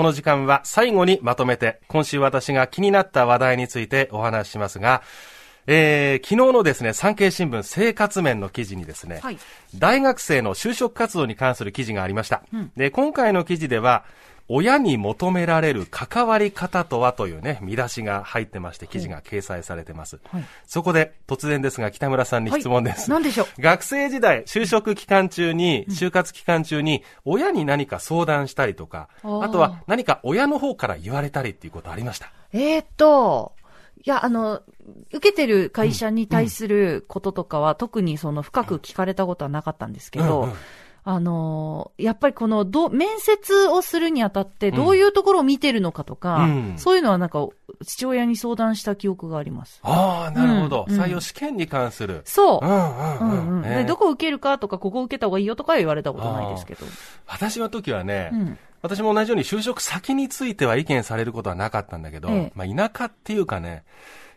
この時間は最後にまとめて、今週私が気になった話題についてお話ししますが、えー、昨日のですね、産経新聞生活面の記事にですね、はい、大学生の就職活動に関する記事がありました。うん、で、今回の記事では、親に求められる関わり方とはというね、見出しが入ってまして、記事が掲載されてます。はい、そこで、突然ですが、北村さんに質問です。何、はい、でしょう？学生時代、就職期間中に、就活期間中に、親に何か相談したりとか、あとは何か親の方から言われたりっていうことありました？えー、っと、いや、あの、受けてる会社に対することとかは、特にその深く聞かれたことはなかったんですけど、うんうんあのやっぱりこのど、面接をするにあたって、どういうところを見てるのかとか、うん、そういうのはなんか、父親に相談した記憶があります。ああ、なるほど、うん、採用試験に関する。そう。うんうんどこ受けるかとか、ここ受けた方がいいよとか言われたことないですけど。私の時はね、うん。私も同じように就職先については意見されることはなかったんだけど、ええ、まあ田舎っていうかね、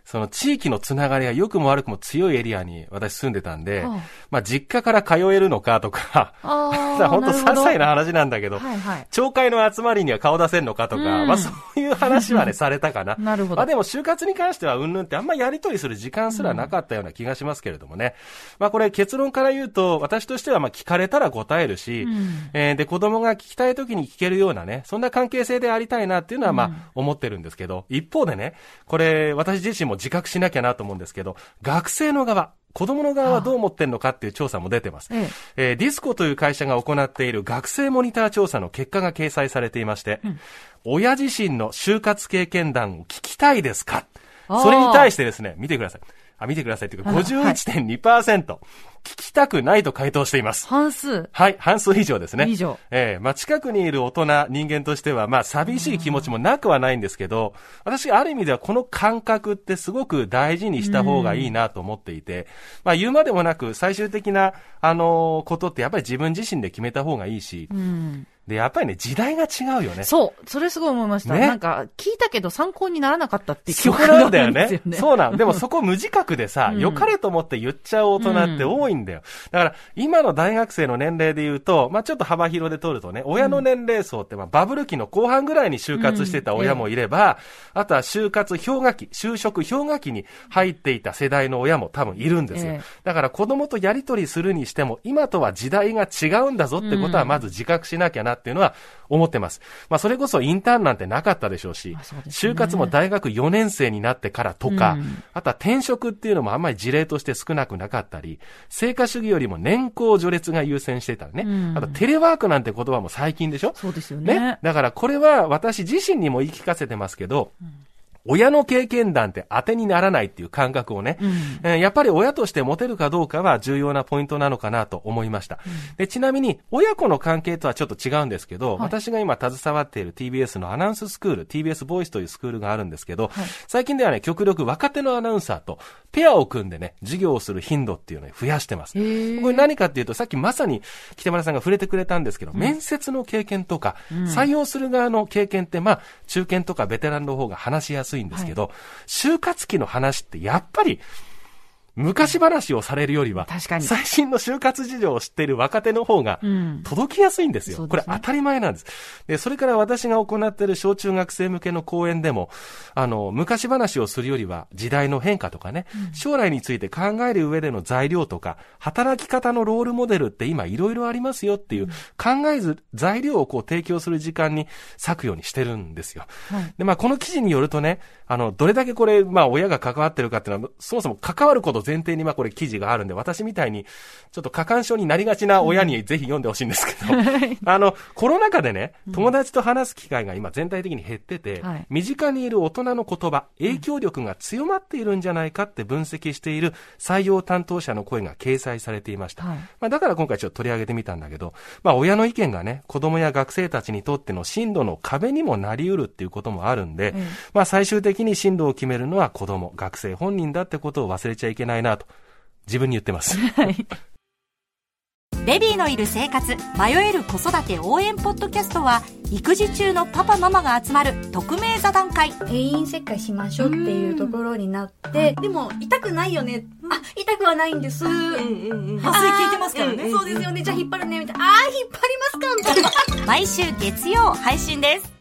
その地域のつながりが良くも悪くも強いエリアに私住んでたんで、まあ実家から通えるのかとか、本当些細な話なんだけど、はいはい、町会の集まりには顔出せるのかとか、うん、まあそういう話はね、されたかな。なるほど。まあでも就活に関してはうんぬんってあんまやりとりする時間すらなかったような気がしますけれどもね。まあこれ結論から言うと、私としてはまあ聞かれたら答えるし、うん、えー、で子供が聞きたい時に聞けるようなね、そんな関係性でありたいなっていうのはまあ思ってるんですけど、一方でね、これ私自身も自覚しなきゃなと思うんですけど、学生の側、子供の側はどう思ってんのかっていう調査も出てます。ええ。ー、ディスコという会社が行っている学生モニター調査の結果が掲載されていまして、うん、親自身の就活経験談を聞きたいですか？それに対してですね、見てください。あ、見てくださいっていうか、51.2%、はい、聞きたくないと回答しています。半数はい、半数以上ですね。以上。ええー、まあ、近くにいる大人、人間としては、まあ、寂しい気持ちもなくはないんですけど、私、ある意味ではこの感覚ってすごく大事にした方がいいなと思っていて、まあ、言うまでもなく、最終的な、あのー、ことってやっぱり自分自身で決めた方がいいし、うんで、やっぱりね、時代が違うよね。そう。それすごい思いました。ね、なんか、聞いたけど参考にならなかったって記憶なんだよね。そうなん。でもそこ無自覚でさ、うん、良かれと思って言っちゃう大人って多いんだよ。だから、今の大学生の年齢で言うと、まあちょっと幅広で取るとね、親の年齢層って、まあバブル期の後半ぐらいに就活してた親もいれば、うん、あとは就活氷河期、就職氷河期に入っていた世代の親も多分いるんですよ。だから子供とやりとりするにしても、今とは時代が違うんだぞってことはまず自覚しなきゃなっていうのは、思ってます。まあ、それこそインターンなんてなかったでしょうし、うね、就活も大学4年生になってからとか、うん、あとは転職っていうのもあんまり事例として少なくなかったり、成果主義よりも年功序列が優先してたらね、うん、あとテレワークなんて言葉も最近でしょ？そうですよね。ね。だからこれは私自身にも言い聞かせてますけど、うん。親の経験談って当てにならないっていう感覚をね、うん、えー、やっぱり親として持てるかどうかは重要なポイントなのかなと思いました。うん、でちなみに、親子の関係とはちょっと違うんですけど、はい、私が今携わっている TBS のアナウンススクール、TBS ボイスというスクールがあるんですけど、はい、最近ではね、極力若手のアナウンサーとペアを組んでね、授業をする頻度っていうのを増やしてます。これ何かっていうと、さっきまさに北村さんが触れてくれたんですけど、うん、面接の経験とか、採用する側の経験って、まあ、中堅とかベテランの方が話しやすいん。ですけど、はい就活期の話ってやっぱり昔話をされるよりは、確かに。最新の就活事情を知っている若手の方が、届きやすいんですよ、うん、これ当たり前なんです。で、それから私が行っている小中学生向けの講演でも、あの、昔話をするよりは、時代の変化とかね、うん、将来について考える上での材料とか、働き方のロールモデルって今いろいろありますよっていう、考えず、材料をこう提供する時間に割くようにしてるんですよ。はい、で、まあ、この記事によるとね、あの、どれだけこれ、まあ、親が関わってるかっていうのは、そもそも関わること前提にまあこれ記事があるんで、私みたいに、ちょっと過干渉になりがちな親にぜひ読んでほしいんですけど、あの、コロナ禍でね、友達と話す機会が今全体的に減ってて、身近にいる大人の言葉、影響力が強まっているんじゃないかって分析している採用担当者の声が掲載されていました。まあだから今回ちょっと取り上げてみたんだけど、まあ親の意見がね、子供や学生たちにとっての進路の壁にもなり得るっていうこともあるんで、まあ最終的に進路を決めるのは子供、学生本人だってことを忘れちゃいけないなと自分に言ってます。はい。ベビーのいる生活迷える子育て応援ポッドキャストは育児中のパパママが集まる匿名座談会。定員切開しましょうっていうところになってでも痛くないよね。あ痛くはないんです。うんうんうん。麻酔効いてますからね、そうですよね。じゃあ引っ張るねみたいな。ああ引っ張りますかみたいな。毎週月曜配信です